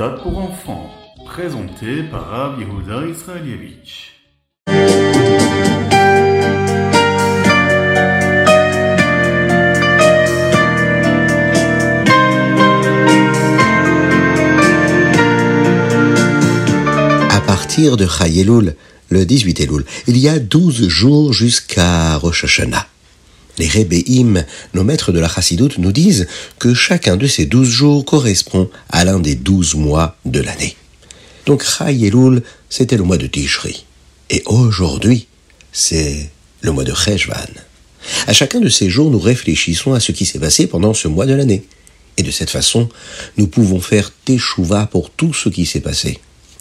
Ritat pour enfants, présenté par Rav Yehuda Israelievich. À partir de Chayeloul, le 18 Elul, il y a 12 jours jusqu'à Rosh Hashanah. Les Rebbeim, nos maîtres de la Chassidoute, nous disent que chacun de ces 12 jours correspond à l'un des 12 mois de l'année. Donc Chayeloul, c'était le mois de Tishri. Et aujourd'hui, c'est le mois de Cheshvan. À chacun de ces jours, nous réfléchissons à ce qui s'est passé pendant ce mois de l'année. Et de cette façon, nous pouvons faire Teshuvah pour tout ce qui s'est passé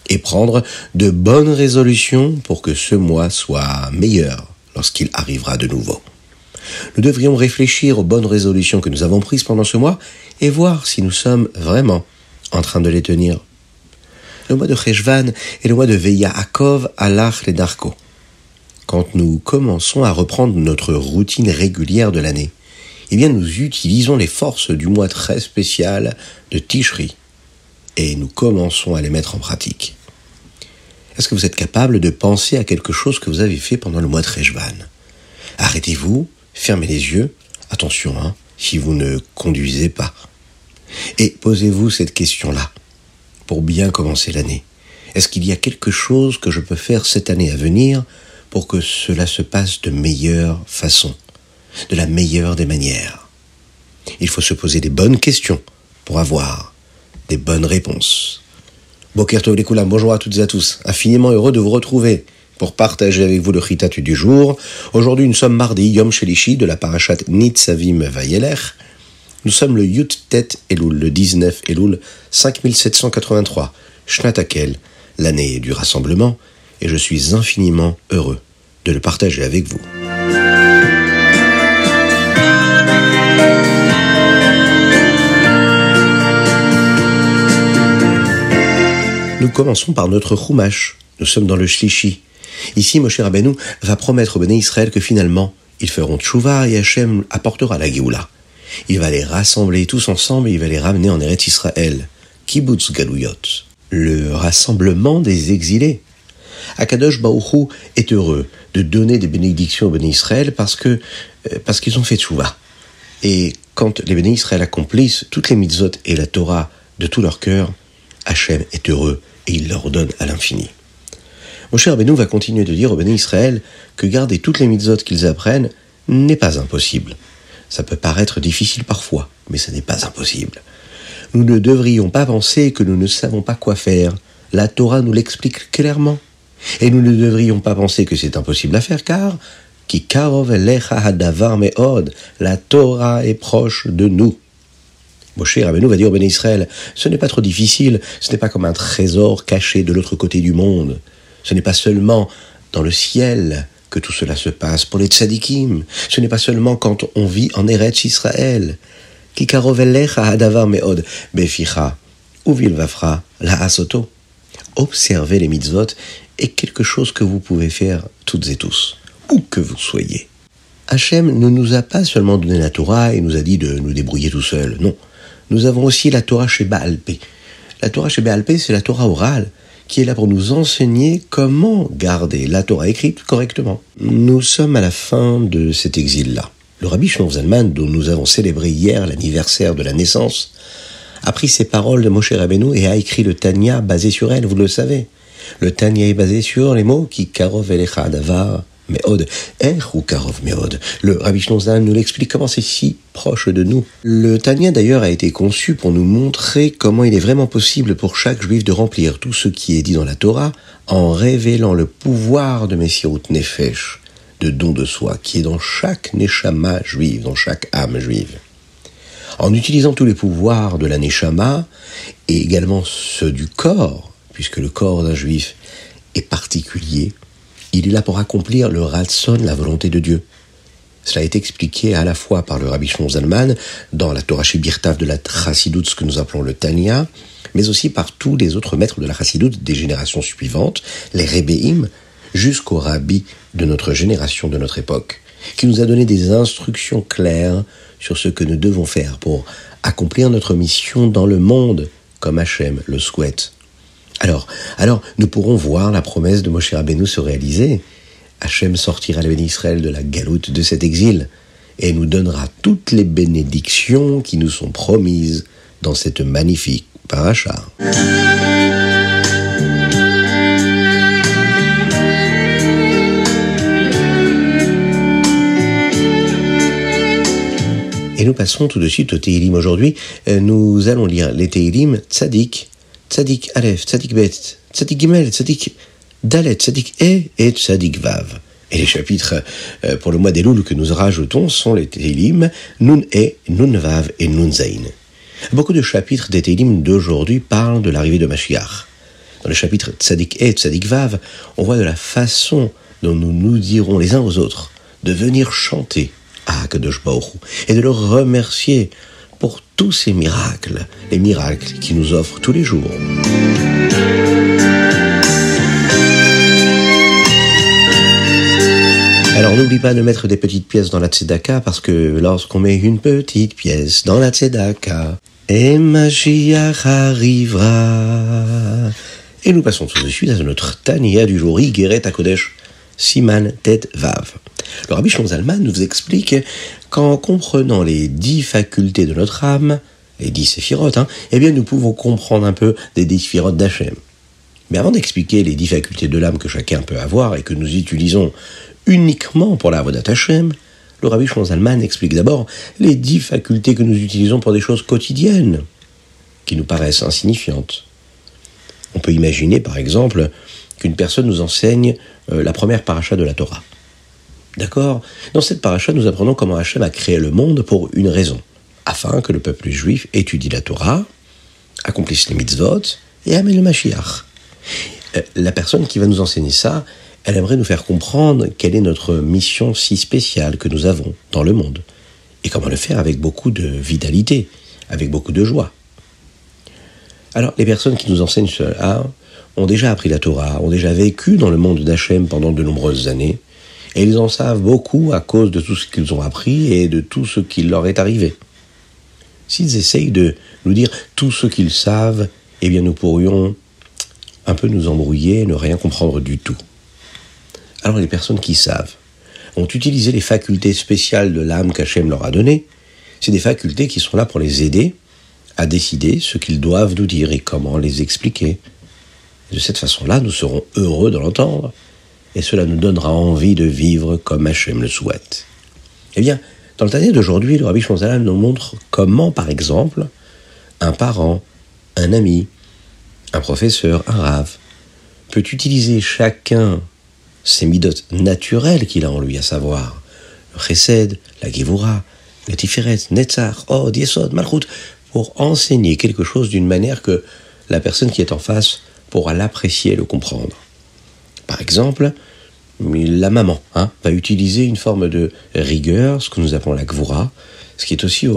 et prendre de bonnes résolutions pour que ce mois soit meilleur lorsqu'il arrivera de nouveau. Nous devrions réfléchir aux bonnes résolutions que nous avons prises pendant ce mois et voir si nous sommes vraiment en train de les tenir. Le mois de Cheshvan est le mois de Veya Akov Alach les Darko. Quand nous commençons à reprendre notre routine régulière de l'année, eh bien nous utilisons les forces du mois très spécial de Tishri et nous commençons à les mettre en pratique. Est-ce que vous êtes capable de penser à quelque chose que vous avez fait pendant le mois de Rejvan Arrêtez-vous, fermez les yeux, attention, hein, si vous ne conduisez pas. Et posez-vous cette question-là, pour bien commencer l'année. Est-ce qu'il y a quelque chose que je peux faire cette année à venir pour que cela se passe de meilleure façon, de la meilleure des manières? Il faut se poser des bonnes questions pour avoir des bonnes réponses. Lekoulam, bonjour à toutes et à tous. Infiniment heureux de vous retrouver pour partager avec vous le Chitat du jour. Aujourd'hui, nous sommes mardi, Yom Shelishi, de la parachat Nitzavim Vayelech. Nous sommes le Yut Tet Elul, le 19 Elul 5783, Shnatakel, l'année du rassemblement, et je suis infiniment heureux de le partager avec vous. Nous commençons par notre Chumash. Nous sommes dans le Shlishi. Ici, Moshe Rabbeinu va promettre au Béné Israël que finalement, ils feront tchouva et Hachem apportera la Géoula. Il va les rassembler tous ensemble et il va les ramener en Eretz Israël. Kibbutz Galouyot. Le rassemblement des exilés. Akadosh Baouchou est heureux de donner des bénédictions au Béné Israël parce que, parce qu'ils ont fait tchouva. Et quand les Béné Israël accomplissent toutes les mitzvot et la Torah de tout leur cœur, Hachem est heureux et il leur donne à l'infini. Mon cher va continuer de dire au Béné Israël que garder toutes les mitzvot qu'ils apprennent n'est pas impossible. Ça peut paraître difficile parfois, mais ce n'est pas impossible. Nous ne devrions pas penser que nous ne savons pas quoi faire. La Torah nous l'explique clairement. Et nous ne devrions pas penser que c'est impossible à faire car la Torah est proche de nous. Moshe Rabbeinu va dire au Israël, ce n'est pas trop difficile, ce n'est pas comme un trésor caché de l'autre côté du monde. Ce n'est pas seulement dans le ciel que tout cela se passe pour les tzadikim. Ce n'est pas seulement quand on vit en Eretz Israël. Meod les mitzvot est quelque chose que vous pouvez faire toutes et tous, où que vous soyez. Hachem ne nous a pas seulement donné la Torah et nous a dit de nous débrouiller tout seuls, non nous avons aussi la Torah chez Baalpé. La Torah chez Baalpé, c'est la Torah orale qui est là pour nous enseigner comment garder la Torah écrite correctement. Nous sommes à la fin de cet exil-là. Le rabbi Shlomo Zalman, dont nous avons célébré hier l'anniversaire de la naissance, a pris ces paroles de Moshe Rabbeinu et a écrit le Tanya basé sur elle, vous le savez. Le Tanya est basé sur les mots qui karov elecha davar Le Rabbi Shlonzan nous l'explique comment c'est si proche de nous. Le Tanya d'ailleurs a été conçu pour nous montrer comment il est vraiment possible pour chaque juif de remplir tout ce qui est dit dans la Torah en révélant le pouvoir de Messirut Nefesh, de don de soi, qui est dans chaque Neshama juive, dans chaque âme juive. En utilisant tous les pouvoirs de la Neshama et également ceux du corps, puisque le corps d'un juif est particulier, il est là pour accomplir le ratson, la volonté de Dieu. Cela été expliqué à la fois par le Rabbi Shlomo Zalman dans la Torah Birtav de la Chassidoute, ce que nous appelons le Tanya, mais aussi par tous les autres maîtres de la Chassidoute des générations suivantes, les Rebbeim, jusqu'au Rabbi de notre génération, de notre époque, qui nous a donné des instructions claires sur ce que nous devons faire pour accomplir notre mission dans le monde comme Hachem le souhaite. Alors, alors, nous pourrons voir la promesse de Moshe Rabbeinu se réaliser. Hachem sortira le Israël de la galoute de cet exil et nous donnera toutes les bénédictions qui nous sont promises dans cette magnifique paracha. Et nous passons tout de suite au Teilim aujourd'hui. Euh, nous allons lire les Teilim Tzadik, Tzadik Aleph, Tzadik Bet, Tzadik Gimel, Tzadik Dalet, Tzadik E et Tzadik Vav. Et les chapitres euh, pour le mois d'Elul que nous rajoutons sont les Teilim Nun E, Nun Vav et Nun Zain. Beaucoup de chapitres des Teilim d'aujourd'hui parlent de l'arrivée de Mashiach. Dans le chapitre Tzadik E, Tzadik Vav, on voit de la façon dont nous nous dirons les uns aux autres de venir chanter à Akadosh et de le remercier tous ces miracles, les miracles qu'il nous offre tous les jours. Alors n'oublie pas de mettre des petites pièces dans la tzedaka parce que lorsqu'on met une petite pièce dans la tzedaka, et Mashiach arrivera. Et nous passons tout de suite à notre Tania du jour, Igeret Kodesh, Siman Tet Vav. Le Rabbi Zalman nous explique qu'en comprenant les dix facultés de notre âme, les dix séphirotes, hein, eh bien nous pouvons comprendre un peu des dix séphirotes d'Hachem. Mais avant d'expliquer les dix facultés de l'âme que chacun peut avoir et que nous utilisons uniquement pour la voie Hashem, le Rabbi Zalman explique d'abord les dix facultés que nous utilisons pour des choses quotidiennes, qui nous paraissent insignifiantes. On peut imaginer, par exemple, qu'une personne nous enseigne euh, la première paracha de la Torah. Dans cette paracha, nous apprenons comment Hachem a créé le monde pour une raison, afin que le peuple juif étudie la Torah, accomplisse les mitzvot et amène le Mashiach. Euh, la personne qui va nous enseigner ça, elle aimerait nous faire comprendre quelle est notre mission si spéciale que nous avons dans le monde, et comment le faire avec beaucoup de vitalité, avec beaucoup de joie. Alors, les personnes qui nous enseignent cela ont déjà appris la Torah, ont déjà vécu dans le monde d'Hachem pendant de nombreuses années, et ils en savent beaucoup à cause de tout ce qu'ils ont appris et de tout ce qui leur est arrivé. S'ils essayent de nous dire tout ce qu'ils savent, eh bien nous pourrions un peu nous embrouiller et ne rien comprendre du tout. Alors les personnes qui savent ont utilisé les facultés spéciales de l'âme qu'Hachem leur a données. C'est des facultés qui sont là pour les aider à décider ce qu'ils doivent nous dire et comment les expliquer. De cette façon-là, nous serons heureux de l'entendre et cela nous donnera envie de vivre comme Hachem le souhaite. Eh bien, dans le Tania d'aujourd'hui, le Rabbi Shonzalam nous montre comment, par exemple, un parent, un ami, un professeur, un rave, peut utiliser chacun ses midotes naturelles qu'il a en lui, à savoir le chesed, la givura, le tiferet, netzar, od, yesod, malchut, pour enseigner quelque chose d'une manière que la personne qui est en face pourra l'apprécier et le comprendre. Par exemple, la maman hein, va utiliser une forme de rigueur, ce que nous appelons la gvura, ce qui est aussi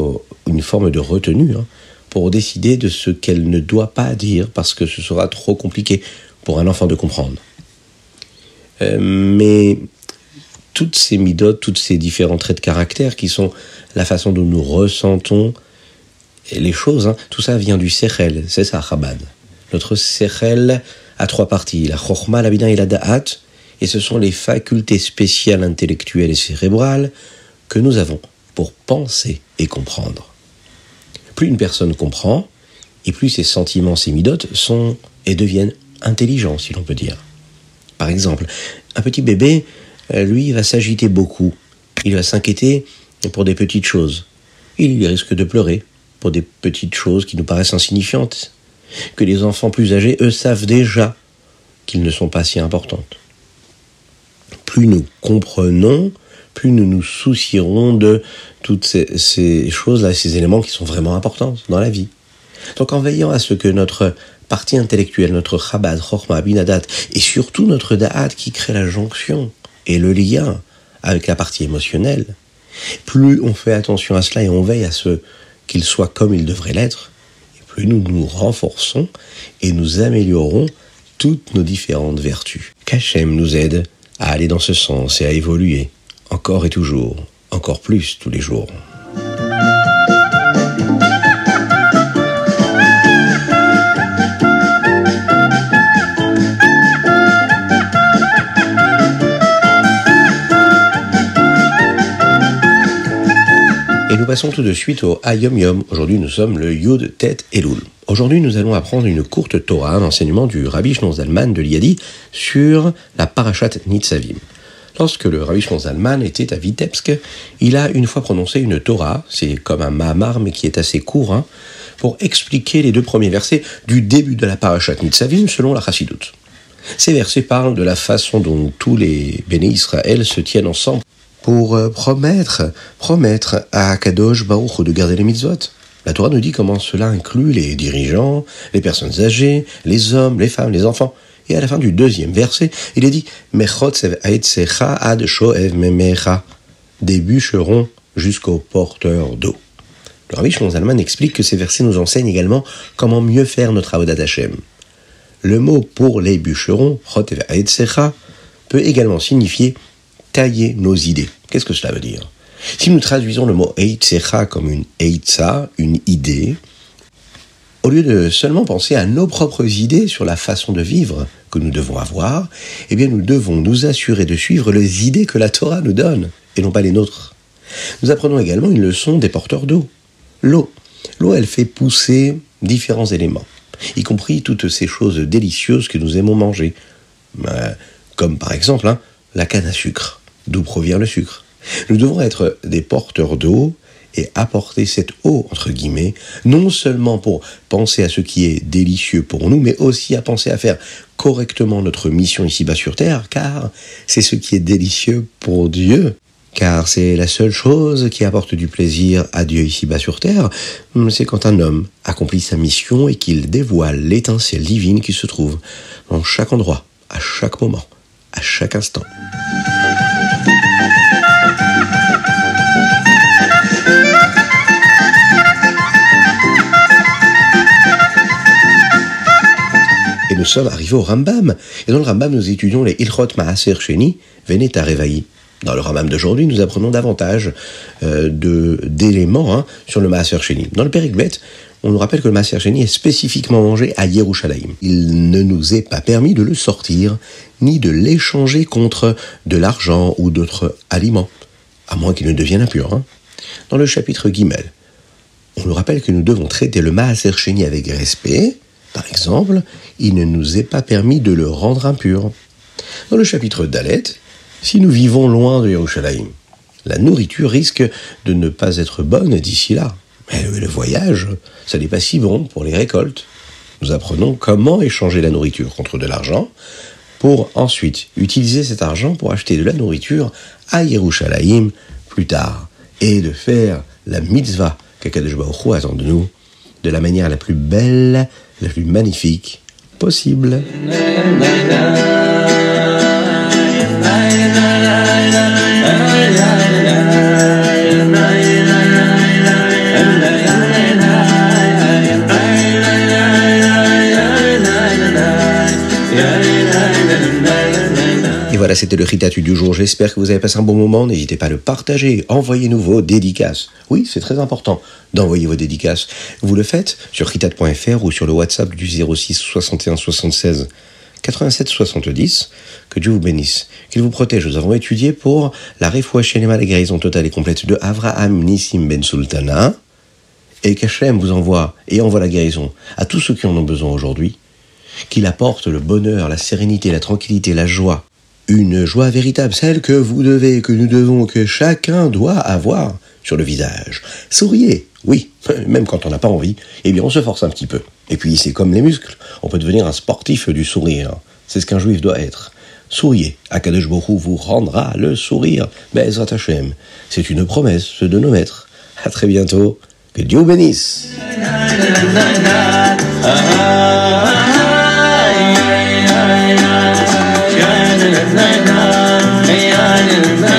une forme de retenue, hein, pour décider de ce qu'elle ne doit pas dire parce que ce sera trop compliqué pour un enfant de comprendre. Euh, mais toutes ces midotes, toutes ces différents traits de caractère qui sont la façon dont nous ressentons les choses, hein, tout ça vient du sechel, c'est ça, Chabad. Notre sechel a trois parties, la chokhmah, la bina et la da'at, et ce sont les facultés spéciales intellectuelles et cérébrales que nous avons pour penser et comprendre. Plus une personne comprend, et plus ses sentiments, ses midotes sont et deviennent intelligents, si l'on peut dire. Par exemple, un petit bébé, euh, lui, va s'agiter beaucoup. Il va s'inquiéter pour des petites choses. Il risque de pleurer pour des petites choses qui nous paraissent insignifiantes. Que les enfants plus âgés, eux, savent déjà qu'ils ne sont pas si importantes plus nous comprenons, plus nous nous soucierons de toutes ces, choses-là, ces éléments qui sont vraiment importants dans la vie. Donc en veillant à ce que notre partie intellectuelle, notre chabad, chorma, binadat, et surtout notre da'at qui crée la jonction et le lien avec la partie émotionnelle, plus on fait attention à cela et on veille à ce qu'il soit comme il devrait l'être, plus nous nous renforçons et nous améliorons toutes nos différentes vertus. Qu'Hachem nous aide à aller dans ce sens et à évoluer, encore et toujours, encore plus tous les jours. Passons tout de suite au Ayom Yom. Aujourd'hui, nous sommes le Yud, Tet et Lul. Aujourd'hui, nous allons apprendre une courte Torah, un enseignement du Rabbi Shneur Zalman de Liadi sur la Parashat Nitzavim. Lorsque le Rabbi Shneur Zalman était à Vitebsk, il a une fois prononcé une Torah, c'est comme un Mahamar mais qui est assez court, hein, pour expliquer les deux premiers versets du début de la Parashat Nitzavim selon la Chassidoute. Ces versets parlent de la façon dont tous les béné Israël se tiennent ensemble pour euh, promettre, promettre à Kadosh Baruch de garder les mitzvot. La Torah nous dit comment cela inclut les dirigeants, les personnes âgées, les hommes, les femmes, les enfants. Et à la fin du deuxième verset, il est dit ad shoev des bûcherons jusqu'aux porteurs d'eau. Le Rabbi Zalman explique que ces versets nous enseignent également comment mieux faire notre avodat Hashem. Le mot pour les bûcherons, peut également signifier tailler nos idées. Qu'est-ce que cela veut dire? Si nous traduisons le mot Eitzecha comme une Eitza, une idée, au lieu de seulement penser à nos propres idées sur la façon de vivre que nous devons avoir, eh bien nous devons nous assurer de suivre les idées que la Torah nous donne, et non pas les nôtres. Nous apprenons également une leçon des porteurs d'eau. L'eau. L'eau, elle fait pousser différents éléments, y compris toutes ces choses délicieuses que nous aimons manger, euh, comme par exemple hein, la canne à sucre d'où provient le sucre. Nous devons être des porteurs d'eau et apporter cette eau, entre guillemets, non seulement pour penser à ce qui est délicieux pour nous, mais aussi à penser à faire correctement notre mission ici-bas sur Terre, car c'est ce qui est délicieux pour Dieu. Car c'est la seule chose qui apporte du plaisir à Dieu ici-bas sur Terre, c'est quand un homme accomplit sa mission et qu'il dévoile l'étincelle divine qui se trouve en chaque endroit, à chaque moment, à chaque instant. Nous sommes arrivés au Rambam. Et dans le Rambam, nous étudions les Ilchot Maaser Sheni, Revaï. Dans le Rambam d'aujourd'hui, nous apprenons davantage euh, d'éléments hein, sur le Maaser Sheni. Dans le Périkbet, on nous rappelle que le Maaser Sheni est spécifiquement mangé à Yerushalayim. Il ne nous est pas permis de le sortir, ni de l'échanger contre de l'argent ou d'autres aliments, à moins qu'il ne devienne impur. Hein. Dans le chapitre Guimel, on nous rappelle que nous devons traiter le Maaser Sheni avec respect, par exemple, il ne nous est pas permis de le rendre impur. Dans le chapitre d'Alet, si nous vivons loin de Yerushalayim, la nourriture risque de ne pas être bonne d'ici là. Mais le voyage, ça n'est pas si bon pour les récoltes. Nous apprenons comment échanger la nourriture contre de l'argent pour ensuite utiliser cet argent pour acheter de la nourriture à Yerushalayim plus tard et de faire la mitzvah qu'Akadosh Baruch attend de nous de la manière la plus belle la plus magnifique possible. C'était le Ritatu du jour. J'espère que vous avez passé un bon moment. N'hésitez pas à le partager. Envoyez-nous vos dédicaces. Oui, c'est très important d'envoyer vos dédicaces. Vous le faites sur ritat.fr ou sur le WhatsApp du 06 61 76 87 70. Que Dieu vous bénisse, qu'il vous protège. Nous avons étudié pour la Refoua Shenema, la guérison totale et complète de Avraham Nissim Ben Sultana. Et qu'Hachem vous envoie et envoie la guérison à tous ceux qui en ont besoin aujourd'hui. Qu'il apporte le bonheur, la sérénité, la tranquillité, la joie une joie véritable, celle que vous devez, que nous devons, que chacun doit avoir sur le visage. Souriez, oui, même quand on n'a pas envie, eh bien on se force un petit peu. Et puis c'est comme les muscles, on peut devenir un sportif du sourire. C'est ce qu'un juif doit être. Souriez, Akadosh Borou vous rendra le sourire. Bezrat Hashem, c'est une promesse de nos maîtres. À très bientôt, que Dieu bénisse. na na na na na